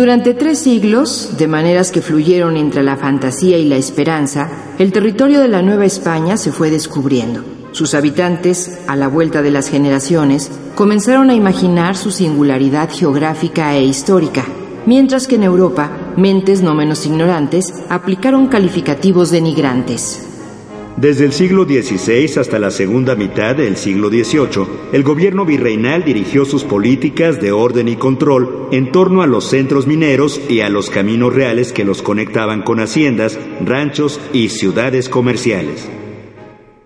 Durante tres siglos, de maneras que fluyeron entre la fantasía y la esperanza, el territorio de la Nueva España se fue descubriendo. Sus habitantes, a la vuelta de las generaciones, comenzaron a imaginar su singularidad geográfica e histórica, mientras que en Europa, mentes no menos ignorantes aplicaron calificativos denigrantes. Desde el siglo XVI hasta la segunda mitad del siglo XVIII, el gobierno virreinal dirigió sus políticas de orden y control en torno a los centros mineros y a los caminos reales que los conectaban con haciendas, ranchos y ciudades comerciales.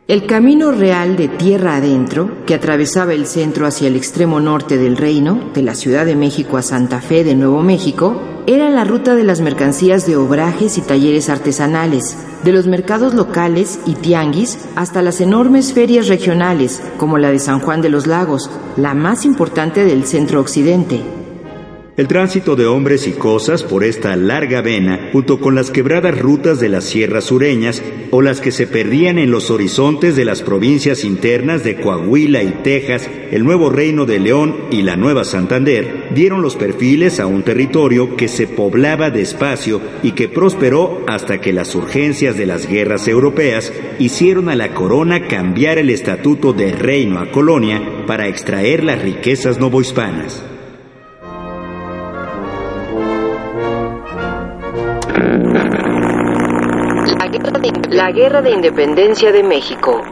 El camino real de tierra adentro, que atravesaba el centro hacia el extremo norte del reino, de la Ciudad de México a Santa Fe de Nuevo México, era la ruta de las mercancías de obrajes y talleres artesanales, de los mercados locales y tianguis hasta las enormes ferias regionales, como la de San Juan de los Lagos, la más importante del centro occidente. El tránsito de hombres y cosas por esta larga vena, junto con las quebradas rutas de las sierras sureñas o las que se perdían en los horizontes de las provincias internas de Coahuila y Texas, el Nuevo Reino de León y la Nueva Santander, dieron los perfiles a un territorio que se poblaba despacio y que prosperó hasta que las urgencias de las guerras europeas hicieron a la corona cambiar el estatuto de reino a colonia para extraer las riquezas novohispanas. La Guerra de Independencia de México.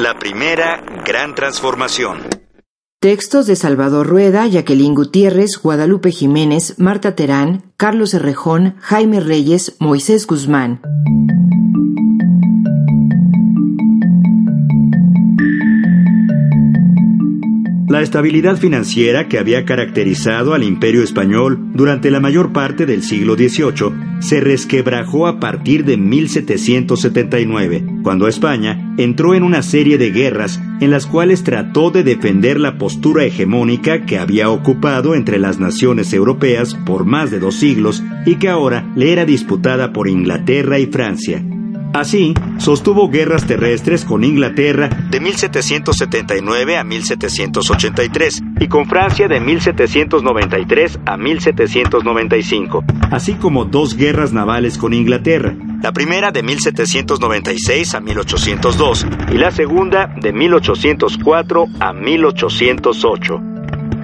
La primera gran transformación. Textos de Salvador Rueda, Jacqueline Gutiérrez, Guadalupe Jiménez, Marta Terán, Carlos Herrejón, Jaime Reyes, Moisés Guzmán. La estabilidad financiera que había caracterizado al imperio español durante la mayor parte del siglo XVIII se resquebrajó a partir de 1779, cuando España entró en una serie de guerras en las cuales trató de defender la postura hegemónica que había ocupado entre las naciones europeas por más de dos siglos y que ahora le era disputada por Inglaterra y Francia. Así, sostuvo guerras terrestres con Inglaterra de 1779 a 1783 y con Francia de 1793 a 1795, así como dos guerras navales con Inglaterra, la primera de 1796 a 1802 y la segunda de 1804 a 1808.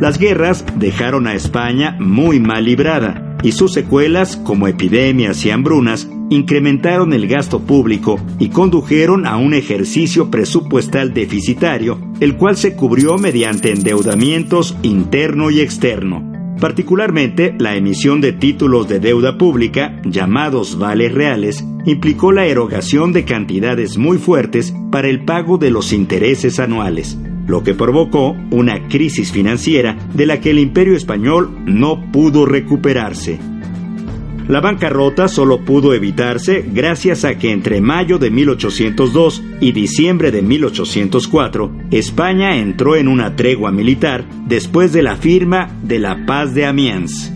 Las guerras dejaron a España muy mal librada y sus secuelas, como epidemias y hambrunas, incrementaron el gasto público y condujeron a un ejercicio presupuestal deficitario, el cual se cubrió mediante endeudamientos interno y externo. Particularmente, la emisión de títulos de deuda pública, llamados vales reales, implicó la erogación de cantidades muy fuertes para el pago de los intereses anuales, lo que provocó una crisis financiera de la que el imperio español no pudo recuperarse. La bancarrota solo pudo evitarse gracias a que entre mayo de 1802 y diciembre de 1804, España entró en una tregua militar después de la firma de la Paz de Amiens.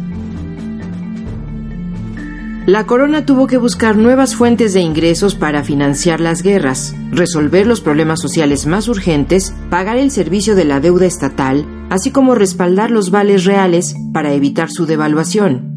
La corona tuvo que buscar nuevas fuentes de ingresos para financiar las guerras, resolver los problemas sociales más urgentes, pagar el servicio de la deuda estatal, así como respaldar los vales reales para evitar su devaluación.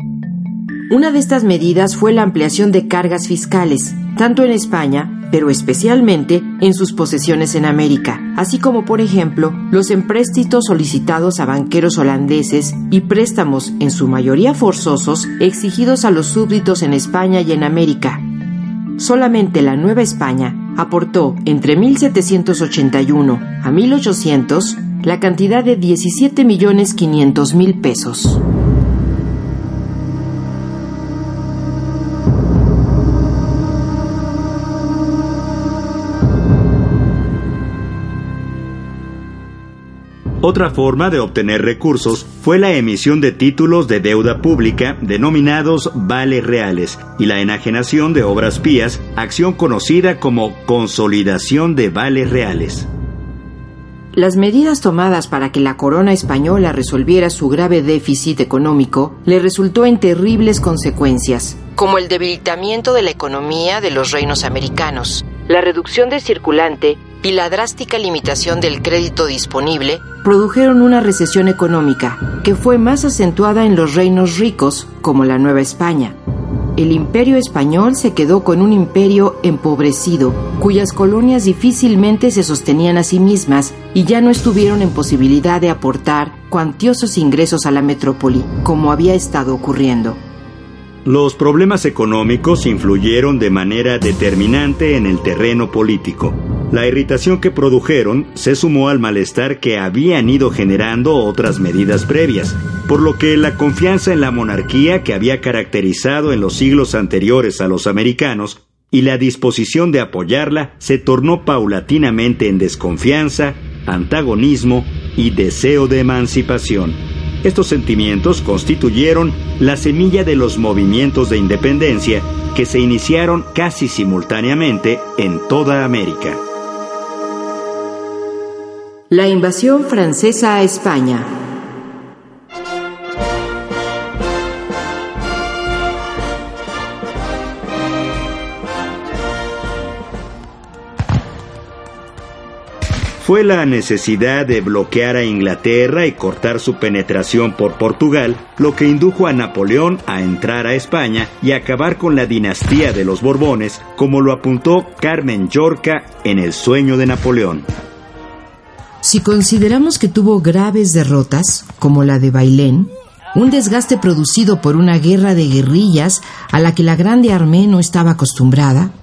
Una de estas medidas fue la ampliación de cargas fiscales, tanto en España, pero especialmente en sus posesiones en América, así como por ejemplo los empréstitos solicitados a banqueros holandeses y préstamos en su mayoría forzosos exigidos a los súbditos en España y en América. Solamente la Nueva España aportó entre 1781 a 1800 la cantidad de 17 millones 500 mil pesos. Otra forma de obtener recursos fue la emisión de títulos de deuda pública denominados vales reales y la enajenación de obras pías, acción conocida como consolidación de vales reales. Las medidas tomadas para que la corona española resolviera su grave déficit económico le resultó en terribles consecuencias, como el debilitamiento de la economía de los reinos americanos, la reducción de circulante y la drástica limitación del crédito disponible produjeron una recesión económica que fue más acentuada en los reinos ricos como la Nueva España, el imperio español se quedó con un imperio empobrecido, cuyas colonias difícilmente se sostenían a sí mismas y ya no estuvieron en posibilidad de aportar cuantiosos ingresos a la metrópoli, como había estado ocurriendo. Los problemas económicos influyeron de manera determinante en el terreno político. La irritación que produjeron se sumó al malestar que habían ido generando otras medidas previas, por lo que la confianza en la monarquía que había caracterizado en los siglos anteriores a los americanos y la disposición de apoyarla se tornó paulatinamente en desconfianza, antagonismo y deseo de emancipación. Estos sentimientos constituyeron la semilla de los movimientos de independencia que se iniciaron casi simultáneamente en toda América. La invasión francesa a España fue la necesidad de bloquear a Inglaterra y cortar su penetración por Portugal lo que indujo a Napoleón a entrar a España y acabar con la dinastía de los Borbones, como lo apuntó Carmen Yorca en El sueño de Napoleón. Si consideramos que tuvo graves derrotas, como la de Bailén, un desgaste producido por una guerra de guerrillas a la que la Grande Armée no estaba acostumbrada,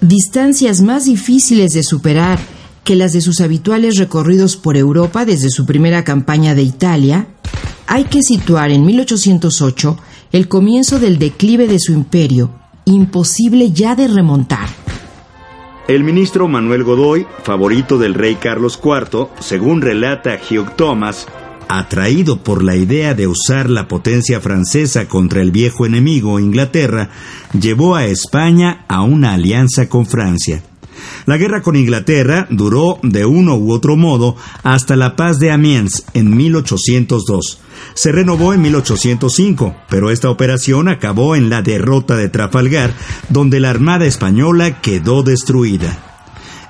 distancias más difíciles de superar que las de sus habituales recorridos por Europa desde su primera campaña de Italia, hay que situar en 1808 el comienzo del declive de su imperio, imposible ya de remontar. El ministro Manuel Godoy, favorito del rey Carlos IV, según relata Hugh Thomas, atraído por la idea de usar la potencia francesa contra el viejo enemigo Inglaterra, llevó a España a una alianza con Francia. La guerra con Inglaterra duró de uno u otro modo hasta la paz de Amiens en 1802. Se renovó en 1805, pero esta operación acabó en la derrota de Trafalgar, donde la Armada española quedó destruida.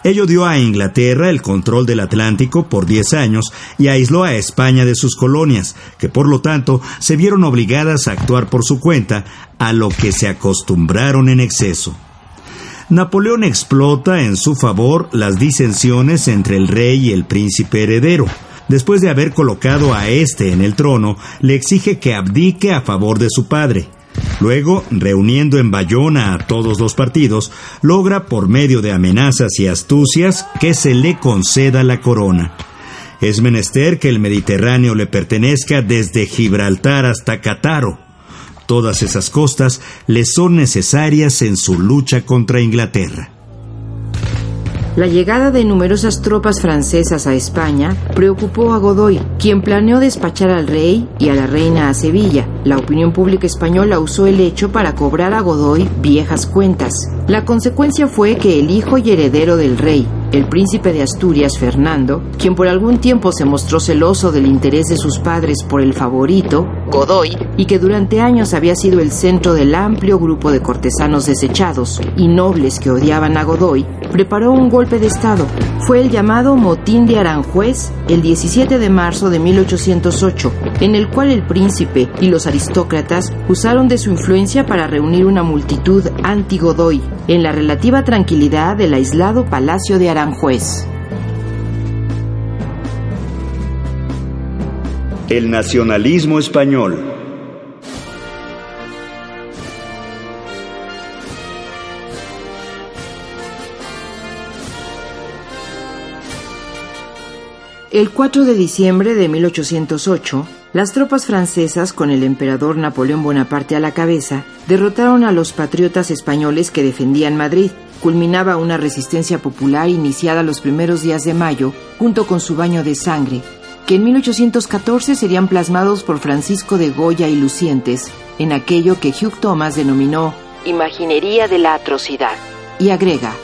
Ello dio a Inglaterra el control del Atlántico por 10 años y aisló a España de sus colonias, que por lo tanto se vieron obligadas a actuar por su cuenta, a lo que se acostumbraron en exceso. Napoleón explota en su favor las disensiones entre el rey y el príncipe heredero. Después de haber colocado a éste en el trono, le exige que abdique a favor de su padre. Luego, reuniendo en Bayona a todos los partidos, logra por medio de amenazas y astucias que se le conceda la corona. Es menester que el Mediterráneo le pertenezca desde Gibraltar hasta Cataro. Todas esas costas le son necesarias en su lucha contra Inglaterra. La llegada de numerosas tropas francesas a España preocupó a Godoy, quien planeó despachar al rey y a la reina a Sevilla. La opinión pública española usó el hecho para cobrar a Godoy viejas cuentas. La consecuencia fue que el hijo y heredero del rey, el príncipe de Asturias, Fernando, quien por algún tiempo se mostró celoso del interés de sus padres por el favorito, Godoy, y que durante años había sido el centro del amplio grupo de cortesanos desechados y nobles que odiaban a Godoy, preparó un golpe de Estado. Fue el llamado Motín de Aranjuez el 17 de marzo de 1808, en el cual el príncipe y los aristócratas usaron de su influencia para reunir una multitud anti-Godoy en la relativa tranquilidad del aislado Palacio de Aranjuez. El nacionalismo español. El 4 de diciembre de 1808, las tropas francesas, con el emperador Napoleón Bonaparte a la cabeza, derrotaron a los patriotas españoles que defendían Madrid. Culminaba una resistencia popular iniciada los primeros días de mayo, junto con su baño de sangre. que en 1814 serían plasmados por Francisco de Goya y Lucientes en aquello que Hugh Thomas denominó Imaginería de la Atrocidad. Y agrega,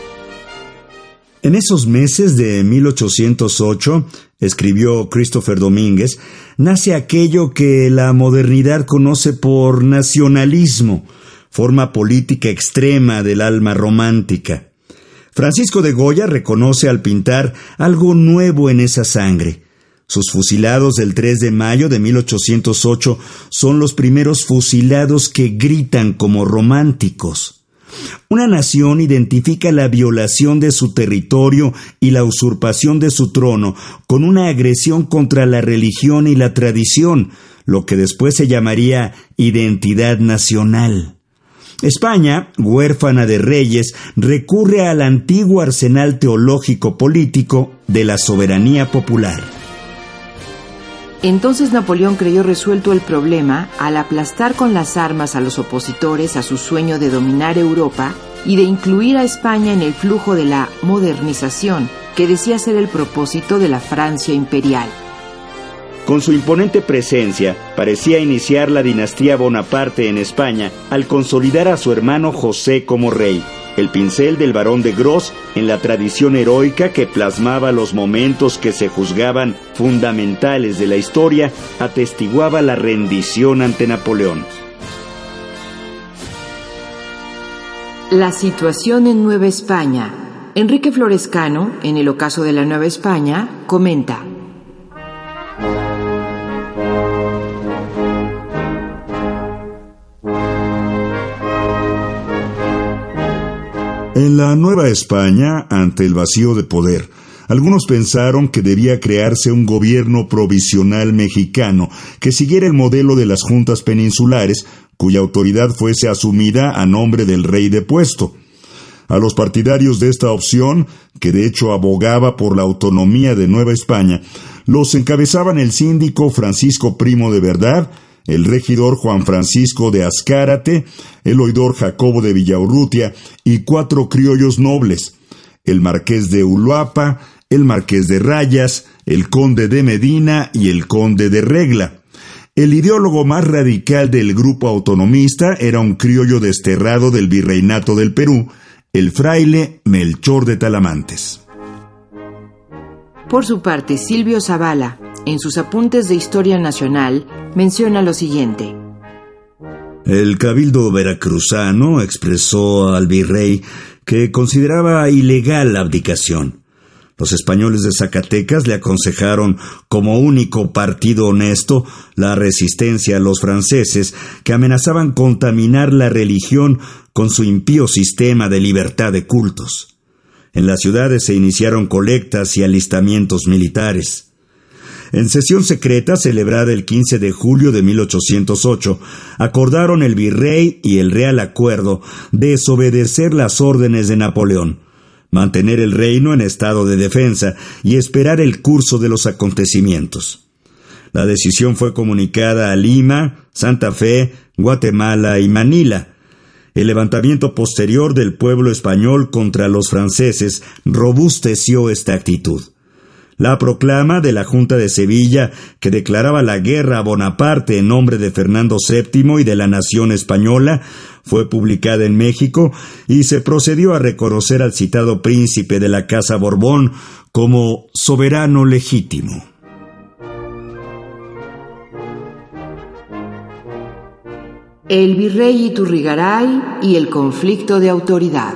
en esos meses de 1808, escribió Christopher Domínguez, nace aquello que la modernidad conoce por nacionalismo, forma política extrema del alma romántica. Francisco de Goya reconoce al pintar algo nuevo en esa sangre. Sus fusilados del 3 de mayo de 1808 son los primeros fusilados que gritan como románticos. Una nación identifica la violación de su territorio y la usurpación de su trono con una agresión contra la religión y la tradición, lo que después se llamaría identidad nacional. España, huérfana de reyes, recurre al antiguo arsenal teológico político de la soberanía popular. Entonces Napoleón creyó resuelto el problema al aplastar con las armas a los opositores a su sueño de dominar Europa y de incluir a España en el flujo de la modernización, que decía ser el propósito de la Francia imperial. Con su imponente presencia, parecía iniciar la dinastía Bonaparte en España al consolidar a su hermano José como rey. El pincel del barón de Gros en la tradición heroica que plasmaba los momentos que se juzgaban fundamentales de la historia atestiguaba la rendición ante Napoleón. La situación en Nueva España. Enrique Florescano, en el ocaso de la Nueva España, comenta. En la Nueva España, ante el vacío de poder, algunos pensaron que debía crearse un gobierno provisional mexicano que siguiera el modelo de las juntas peninsulares, cuya autoridad fuese asumida a nombre del rey depuesto. A los partidarios de esta opción, que de hecho abogaba por la autonomía de Nueva España, los encabezaban el síndico Francisco Primo de Verdad, el regidor Juan Francisco de Azcárate, el oidor Jacobo de Villaurrutia y cuatro criollos nobles, el marqués de Uluapa, el marqués de Rayas, el conde de Medina y el conde de Regla. El ideólogo más radical del grupo autonomista era un criollo desterrado del virreinato del Perú, el fraile Melchor de Talamantes. Por su parte, Silvio Zavala, en sus apuntes de Historia Nacional, menciona lo siguiente. El cabildo veracruzano expresó al virrey que consideraba ilegal la abdicación. Los españoles de Zacatecas le aconsejaron como único partido honesto la resistencia a los franceses que amenazaban contaminar la religión con su impío sistema de libertad de cultos. En las ciudades se iniciaron colectas y alistamientos militares. En sesión secreta celebrada el 15 de julio de 1808, acordaron el virrey y el real acuerdo desobedecer las órdenes de Napoleón, mantener el reino en estado de defensa y esperar el curso de los acontecimientos. La decisión fue comunicada a Lima, Santa Fe, Guatemala y Manila. El levantamiento posterior del pueblo español contra los franceses robusteció esta actitud. La proclama de la Junta de Sevilla, que declaraba la guerra a Bonaparte en nombre de Fernando VII y de la nación española, fue publicada en México y se procedió a reconocer al citado príncipe de la Casa Borbón como soberano legítimo. El virrey Iturrigaray y el conflicto de autoridad.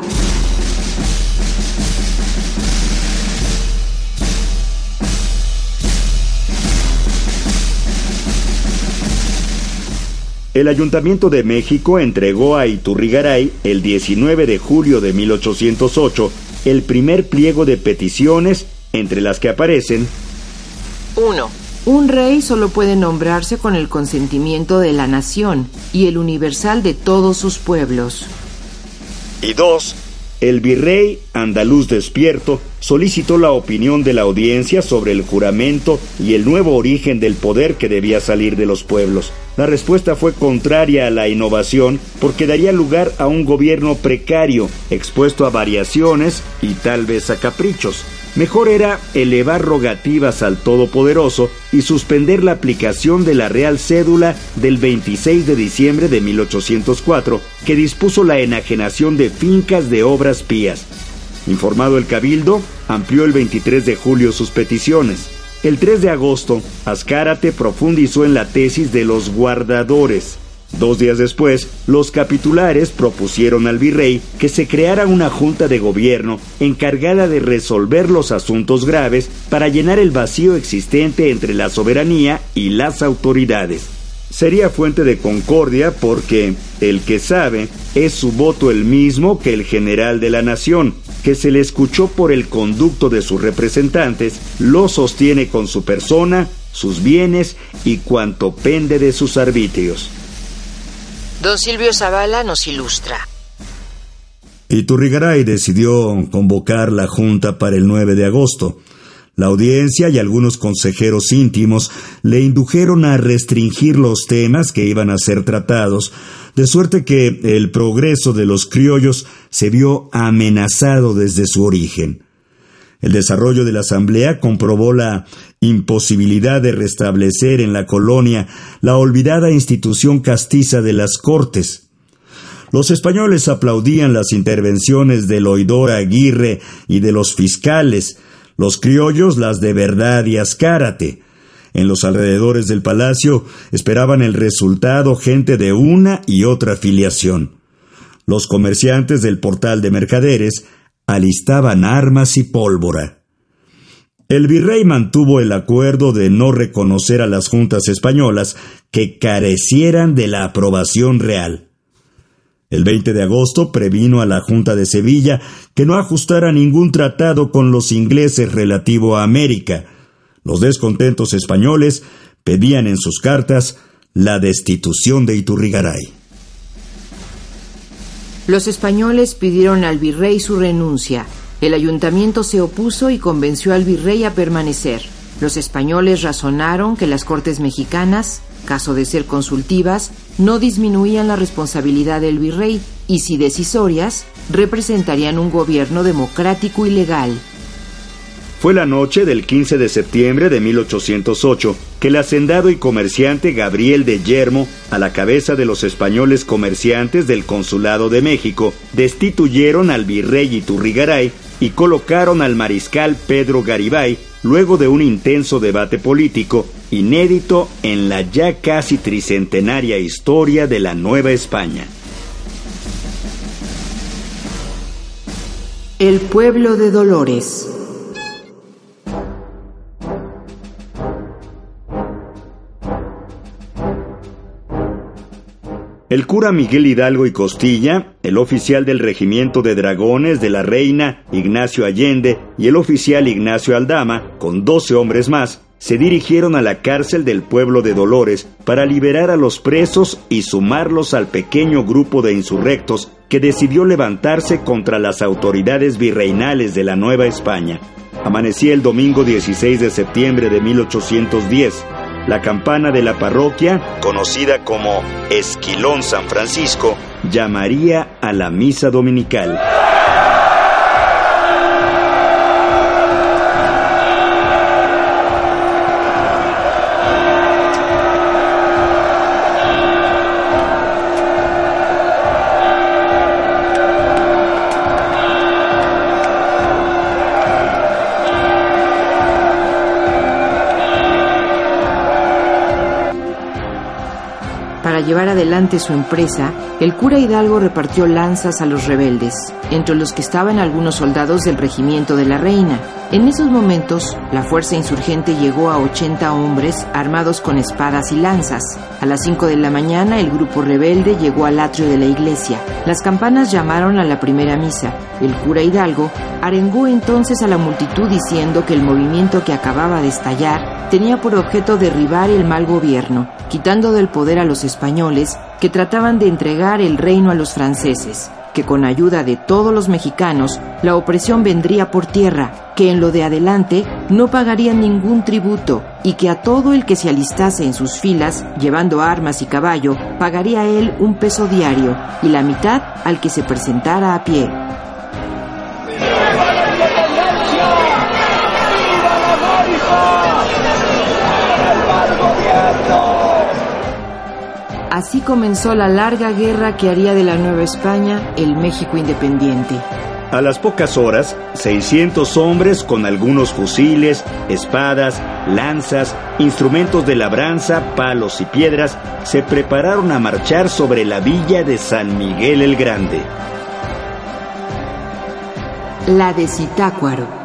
El Ayuntamiento de México entregó a Iturrigaray el 19 de julio de 1808 el primer pliego de peticiones, entre las que aparecen 1. Un rey solo puede nombrarse con el consentimiento de la nación y el universal de todos sus pueblos. Y 2. El virrey andaluz despierto solicitó la opinión de la audiencia sobre el juramento y el nuevo origen del poder que debía salir de los pueblos La respuesta fue contraria a la innovación porque daría lugar a un gobierno precario, expuesto a variaciones y tal vez a caprichos. Mejor era elevar rogativas al Todopoderoso y suspender la aplicación de la Real Cédula del 26 de diciembre de 1804, que dispuso la enajenación de fincas de obras pías. Informado el Cabildo, amplió el 23 de julio sus peticiones. El 3 de agosto, Azcárate profundizó en la tesis de los guardadores. Dos días después, los capitulares propusieron al virrey que se creara una junta de gobierno encargada de resolver los asuntos graves para llenar el vacío existente entre la soberanía y las autoridades sería fuente de concordia porque el que sabe es su voto el mismo que el general de la nación, que se le escuchó por el conducto de sus representantes, lo sostiene con su persona, sus bienes y cuanto pende de sus arbitrios. Don Silvio Zavala nos ilustra. Iturrigaray decidió convocar la Junta para el 9 de agosto. La audiencia y algunos consejeros íntimos le indujeron a restringir los temas que iban a ser tratados, de suerte que el progreso de los criollos se vio amenazado desde su origen. El desarrollo de la Asamblea comprobó la imposibilidad de restablecer en la colonia la olvidada institución castiza de las Cortes. Los españoles aplaudían las intervenciones del oidor Aguirre y de los fiscales, los criollos las de verdad y ascárate. En los alrededores del palacio esperaban el resultado gente de una y otra filiación. Los comerciantes del portal de mercaderes alistaban armas y pólvora. El virrey mantuvo el acuerdo de no reconocer a las juntas españolas que carecieran de la aprobación real. El 20 de agosto previno a la Junta de Sevilla que no ajustara ningún tratado con los ingleses relativo a América. Los descontentos españoles pedían en sus cartas la destitución de Iturrigaray. Los españoles pidieron al virrey su renuncia. El ayuntamiento se opuso y convenció al virrey a permanecer. Los españoles razonaron que las Cortes mexicanas caso de ser consultivas, no disminuían la responsabilidad del virrey y, si decisorias, representarían un gobierno democrático y legal. Fue la noche del 15 de septiembre de 1808 que el hacendado y comerciante Gabriel de Yermo, a la cabeza de los españoles comerciantes del Consulado de México, destituyeron al virrey Iturrigaray y colocaron al mariscal Pedro Garibay luego de un intenso debate político inédito en la ya casi tricentenaria historia de la Nueva España. El pueblo de Dolores. El cura Miguel Hidalgo y Costilla, el oficial del regimiento de dragones de la reina Ignacio Allende y el oficial Ignacio Aldama, con doce hombres más, se dirigieron a la cárcel del pueblo de Dolores para liberar a los presos y sumarlos al pequeño grupo de insurrectos que decidió levantarse contra las autoridades virreinales de la Nueva España. Amanecía el domingo 16 de septiembre de 1810 la campana de la parroquia, conocida como Esquilón San Francisco, llamaría a la misa dominical. Llevar adelante su empresa, el cura Hidalgo repartió lanzas a los rebeldes, entre los que estaban algunos soldados del regimiento de la reina. En esos momentos, la fuerza insurgente llegó a 80 hombres armados con espadas y lanzas. A las 5 de la mañana, el grupo rebelde llegó al atrio de la iglesia. Las campanas llamaron a la primera misa. El cura Hidalgo arengó entonces a la multitud diciendo que el movimiento que acababa de estallar tenía por objeto derribar el mal gobierno quitando del poder a los españoles que trataban de entregar el reino a los franceses, que con ayuda de todos los mexicanos la opresión vendría por tierra, que en lo de adelante no pagarían ningún tributo y que a todo el que se alistase en sus filas, llevando armas y caballo, pagaría él un peso diario y la mitad al que se presentara a pie. Así comenzó la larga guerra que haría de la Nueva España el México independiente. A las pocas horas, 600 hombres con algunos fusiles, espadas, lanzas, instrumentos de labranza, palos y piedras se prepararon a marchar sobre la villa de San Miguel el Grande. La de Zitácuaro.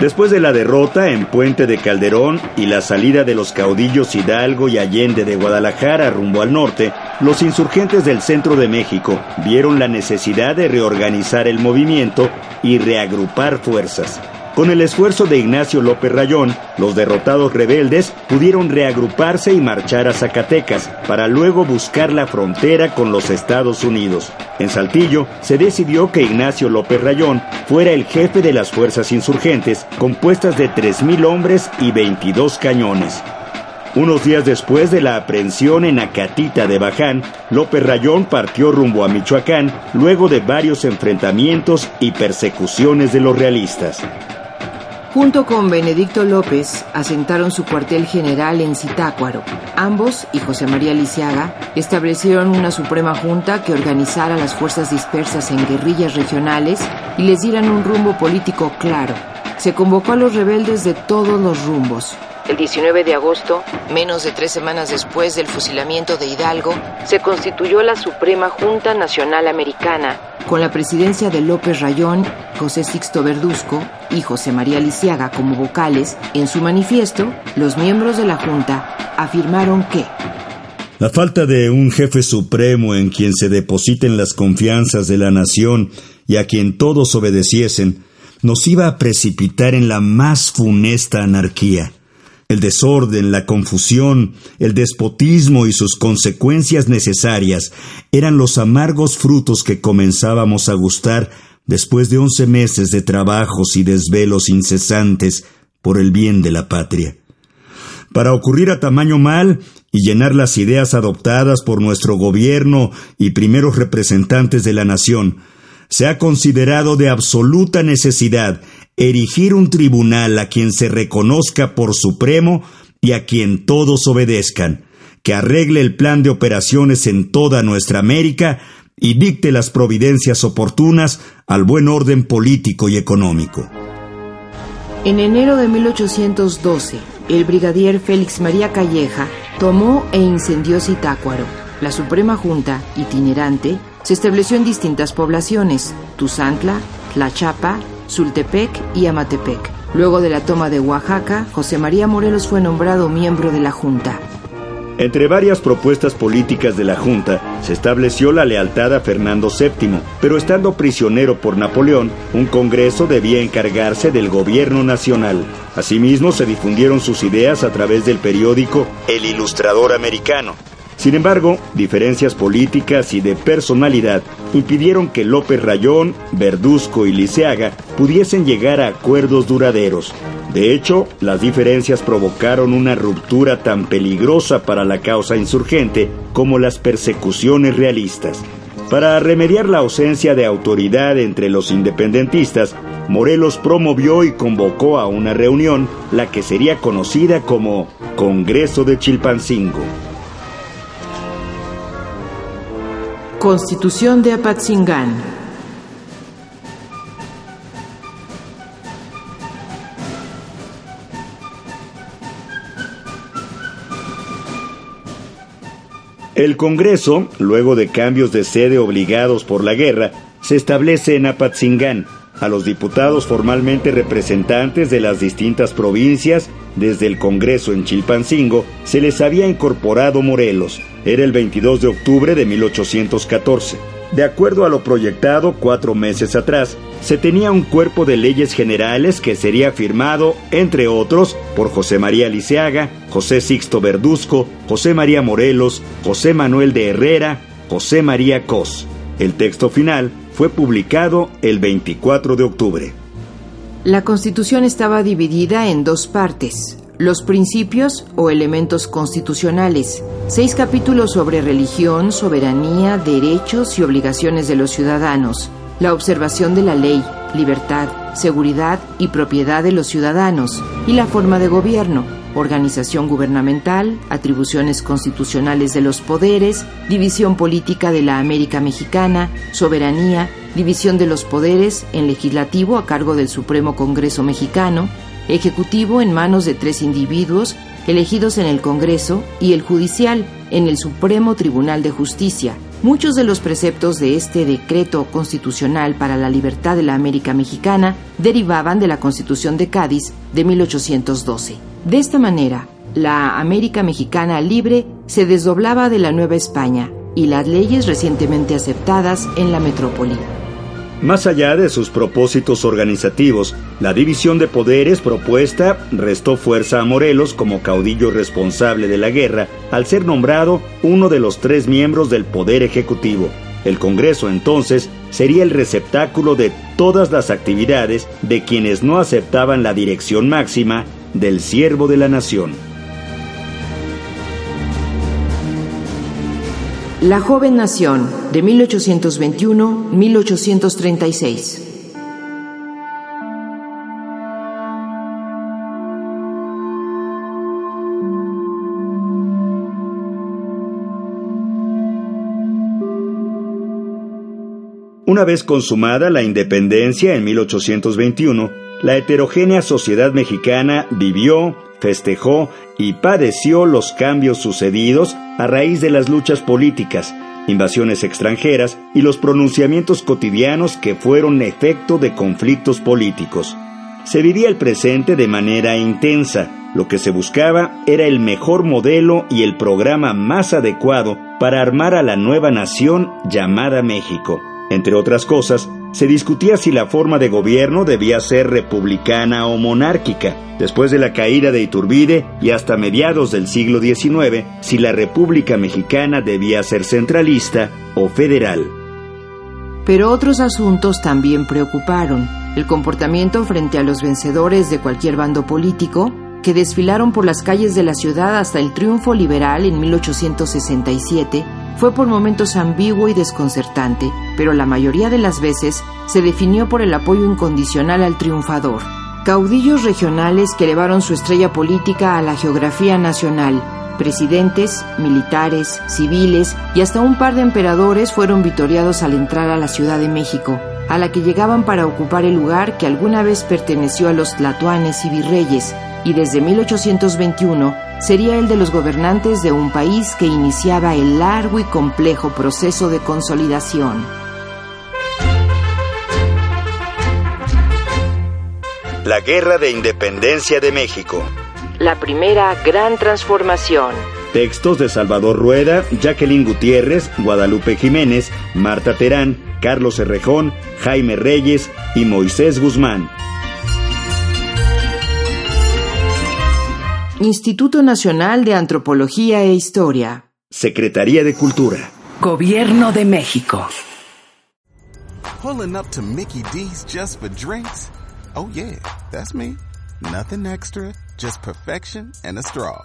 Después de la derrota en Puente de Calderón y la salida de los caudillos Hidalgo y Allende de Guadalajara rumbo al norte, los insurgentes del centro de México vieron la necesidad de reorganizar el movimiento y reagrupar fuerzas. Con el esfuerzo de Ignacio López Rayón, los derrotados rebeldes pudieron reagruparse y marchar a Zacatecas para luego buscar la frontera con los Estados Unidos. En Saltillo se decidió que Ignacio López Rayón fuera el jefe de las fuerzas insurgentes, compuestas de 3.000 hombres y 22 cañones. Unos días después de la aprehensión en Acatita de Baján, López Rayón partió rumbo a Michoacán luego de varios enfrentamientos y persecuciones de los realistas. Junto con Benedicto López, asentaron su cuartel general en Zitácuaro. Ambos y José María Lisiaga establecieron una Suprema Junta que organizara las fuerzas dispersas en guerrillas regionales y les dieran un rumbo político claro. Se convocó a los rebeldes de todos los rumbos, el 19 de agosto, menos de tres semanas después del fusilamiento de Hidalgo, se constituyó la Suprema Junta Nacional Americana, con la presidencia de López Rayón, José Sixto Verduzco y José María Lisiaga como vocales. En su manifiesto, los miembros de la Junta afirmaron que la falta de un jefe supremo en quien se depositen las confianzas de la nación y a quien todos obedeciesen, nos iba a precipitar en la más funesta anarquía. El desorden, la confusión, el despotismo y sus consecuencias necesarias eran los amargos frutos que comenzábamos a gustar después de once meses de trabajos y desvelos incesantes por el bien de la patria. Para ocurrir a tamaño mal y llenar las ideas adoptadas por nuestro gobierno y primeros representantes de la nación, se ha considerado de absoluta necesidad erigir un tribunal a quien se reconozca por supremo y a quien todos obedezcan, que arregle el plan de operaciones en toda nuestra América y dicte las providencias oportunas al buen orden político y económico. En enero de 1812, el brigadier Félix María Calleja tomó e incendió Zitácuaro. La Suprema Junta, itinerante, se estableció en distintas poblaciones, Tuzantla, Tlachapa, Sultepec y Amatepec. Luego de la toma de Oaxaca, José María Morelos fue nombrado miembro de la Junta. Entre varias propuestas políticas de la Junta, se estableció la lealtad a Fernando VII, pero estando prisionero por Napoleón, un Congreso debía encargarse del gobierno nacional. Asimismo, se difundieron sus ideas a través del periódico El Ilustrador Americano, sin embargo, diferencias políticas y de personalidad impidieron que López Rayón, Verduzco y Liceaga pudiesen llegar a acuerdos duraderos. De hecho, las diferencias provocaron una ruptura tan peligrosa para la causa insurgente como las persecuciones realistas. Para remediar la ausencia de autoridad entre los independentistas, Morelos promovió y convocó a una reunión, la que sería conocida como Congreso de Chilpancingo. Constitución de Apatzingán. El Congreso, luego de cambios de sede obligados por la guerra, se establece en Apatzingán. A los diputados formalmente representantes de las distintas provincias, desde el Congreso en Chilpancingo, se les había incorporado Morelos, era el 22 de octubre de 1814. De acuerdo a lo proyectado cuatro meses atrás, se tenía un cuerpo de leyes generales que sería firmado, entre otros, por José María Liceaga, José Sixto Verduzco, José María Morelos, José Manuel de Herrera, José María Cos. El texto final fue publicado el 24 de octubre. La Constitución estaba dividida en dos partes, los principios o elementos constitucionales, seis capítulos sobre religión, soberanía, derechos y obligaciones de los ciudadanos, la observación de la ley, libertad, seguridad y propiedad de los ciudadanos, y la forma de gobierno, organización gubernamental, atribuciones constitucionales de los poderes, división política de la América Mexicana, soberanía, división de los poderes en legislativo a cargo del Supremo Congreso Mexicano, ejecutivo en manos de tres individuos elegidos en el Congreso y el judicial en el Supremo Tribunal de Justicia. Muchos de los preceptos de este decreto constitucional para la libertad de la América Mexicana derivaban de la Constitución de Cádiz de 1812. De esta manera, la América Mexicana libre se desdoblaba de la Nueva España y las leyes recientemente aceptadas en la metrópoli. Más allá de sus propósitos organizativos, la división de poderes propuesta restó fuerza a Morelos como caudillo responsable de la guerra al ser nombrado uno de los tres miembros del Poder Ejecutivo. El Congreso entonces sería el receptáculo de todas las actividades de quienes no aceptaban la dirección máxima del siervo de la nación. La joven nación de 1821-1836. Una vez consumada la independencia en 1821, la heterogénea sociedad mexicana vivió, festejó y padeció los cambios sucedidos a raíz de las luchas políticas, invasiones extranjeras y los pronunciamientos cotidianos que fueron efecto de conflictos políticos. Se vivía el presente de manera intensa. Lo que se buscaba era el mejor modelo y el programa más adecuado para armar a la nueva nación llamada México. Entre otras cosas, se discutía si la forma de gobierno debía ser republicana o monárquica. Después de la caída de Iturbide y hasta mediados del siglo XIX, si la República Mexicana debía ser centralista o federal. Pero otros asuntos también preocuparon. El comportamiento frente a los vencedores de cualquier bando político, que desfilaron por las calles de la ciudad hasta el triunfo liberal en 1867, fue por momentos ambiguo y desconcertante, pero la mayoría de las veces se definió por el apoyo incondicional al triunfador. Caudillos regionales que elevaron su estrella política a la geografía nacional, presidentes, militares, civiles y hasta un par de emperadores fueron vitoriados al entrar a la Ciudad de México, a la que llegaban para ocupar el lugar que alguna vez perteneció a los tlatoanes y virreyes, y desde 1821 sería el de los gobernantes de un país que iniciaba el largo y complejo proceso de consolidación. La Guerra de Independencia de México. La primera gran transformación. Textos de Salvador Rueda, Jacqueline Gutiérrez, Guadalupe Jiménez, Marta Terán, Carlos Herrejón, Jaime Reyes y Moisés Guzmán. Instituto Nacional de Antropología e Historia. Secretaría de Cultura. Gobierno de México. Pulling up to Mickey D's just for drinks? Oh yeah, that's me. Nothing extra, just perfection and a straw.